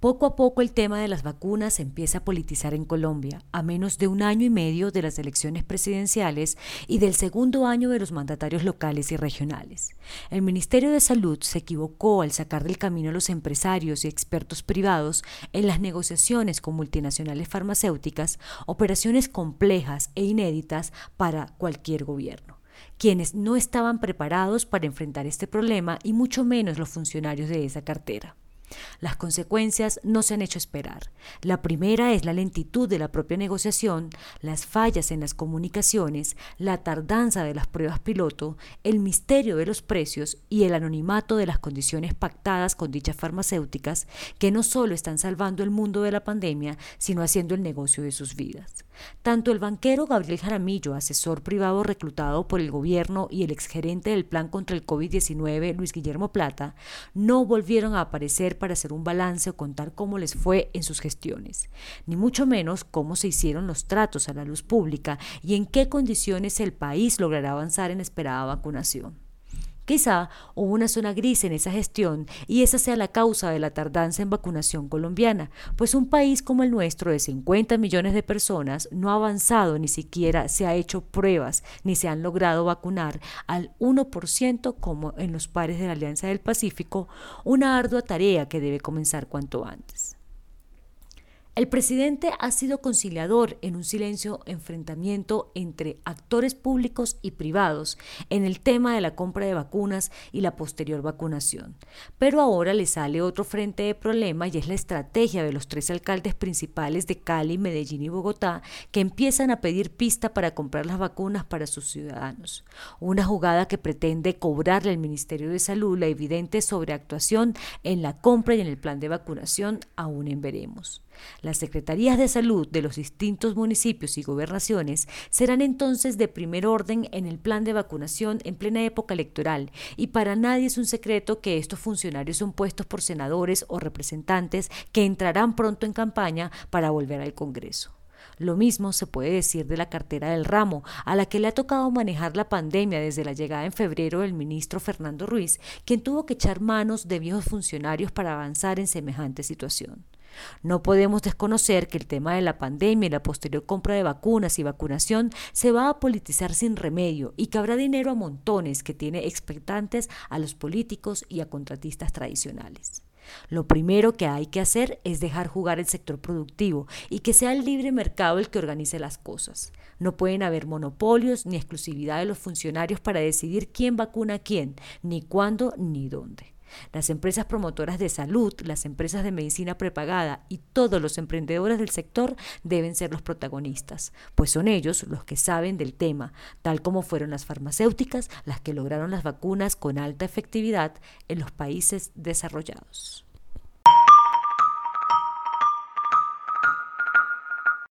Poco a poco el tema de las vacunas se empieza a politizar en Colombia, a menos de un año y medio de las elecciones presidenciales y del segundo año de los mandatarios locales y regionales. El Ministerio de Salud se equivocó al sacar del camino a los empresarios y expertos privados en las negociaciones con multinacionales farmacéuticas, operaciones complejas e inéditas para cualquier gobierno quienes no estaban preparados para enfrentar este problema y mucho menos los funcionarios de esa cartera. Las consecuencias no se han hecho esperar. La primera es la lentitud de la propia negociación, las fallas en las comunicaciones, la tardanza de las pruebas piloto, el misterio de los precios y el anonimato de las condiciones pactadas con dichas farmacéuticas que no solo están salvando el mundo de la pandemia, sino haciendo el negocio de sus vidas. Tanto el banquero Gabriel Jaramillo, asesor privado reclutado por el gobierno, y el exgerente del Plan contra el COVID-19, Luis Guillermo Plata, no volvieron a aparecer para hacer un balance o contar cómo les fue en sus gestiones, ni mucho menos cómo se hicieron los tratos a la luz pública y en qué condiciones el país logrará avanzar en esperada vacunación. Quizá hubo una zona gris en esa gestión y esa sea la causa de la tardanza en vacunación colombiana, pues un país como el nuestro de 50 millones de personas no ha avanzado ni siquiera se ha hecho pruebas ni se han logrado vacunar al 1% como en los pares de la Alianza del Pacífico, una ardua tarea que debe comenzar cuanto antes. El presidente ha sido conciliador en un silencio enfrentamiento entre actores públicos y privados en el tema de la compra de vacunas y la posterior vacunación. Pero ahora le sale otro frente de problema y es la estrategia de los tres alcaldes principales de Cali, Medellín y Bogotá que empiezan a pedir pista para comprar las vacunas para sus ciudadanos. Una jugada que pretende cobrarle al Ministerio de Salud la evidente sobreactuación en la compra y en el plan de vacunación aún en veremos. Las secretarías de salud de los distintos municipios y gobernaciones serán entonces de primer orden en el plan de vacunación en plena época electoral y para nadie es un secreto que estos funcionarios son puestos por senadores o representantes que entrarán pronto en campaña para volver al Congreso. Lo mismo se puede decir de la cartera del ramo, a la que le ha tocado manejar la pandemia desde la llegada en febrero del ministro Fernando Ruiz, quien tuvo que echar manos de viejos funcionarios para avanzar en semejante situación. No podemos desconocer que el tema de la pandemia y la posterior compra de vacunas y vacunación se va a politizar sin remedio y que habrá dinero a montones que tiene expectantes a los políticos y a contratistas tradicionales. Lo primero que hay que hacer es dejar jugar el sector productivo y que sea el libre mercado el que organice las cosas. No pueden haber monopolios ni exclusividad de los funcionarios para decidir quién vacuna a quién, ni cuándo ni dónde. Las empresas promotoras de salud, las empresas de medicina prepagada y todos los emprendedores del sector deben ser los protagonistas, pues son ellos los que saben del tema, tal como fueron las farmacéuticas las que lograron las vacunas con alta efectividad en los países desarrollados.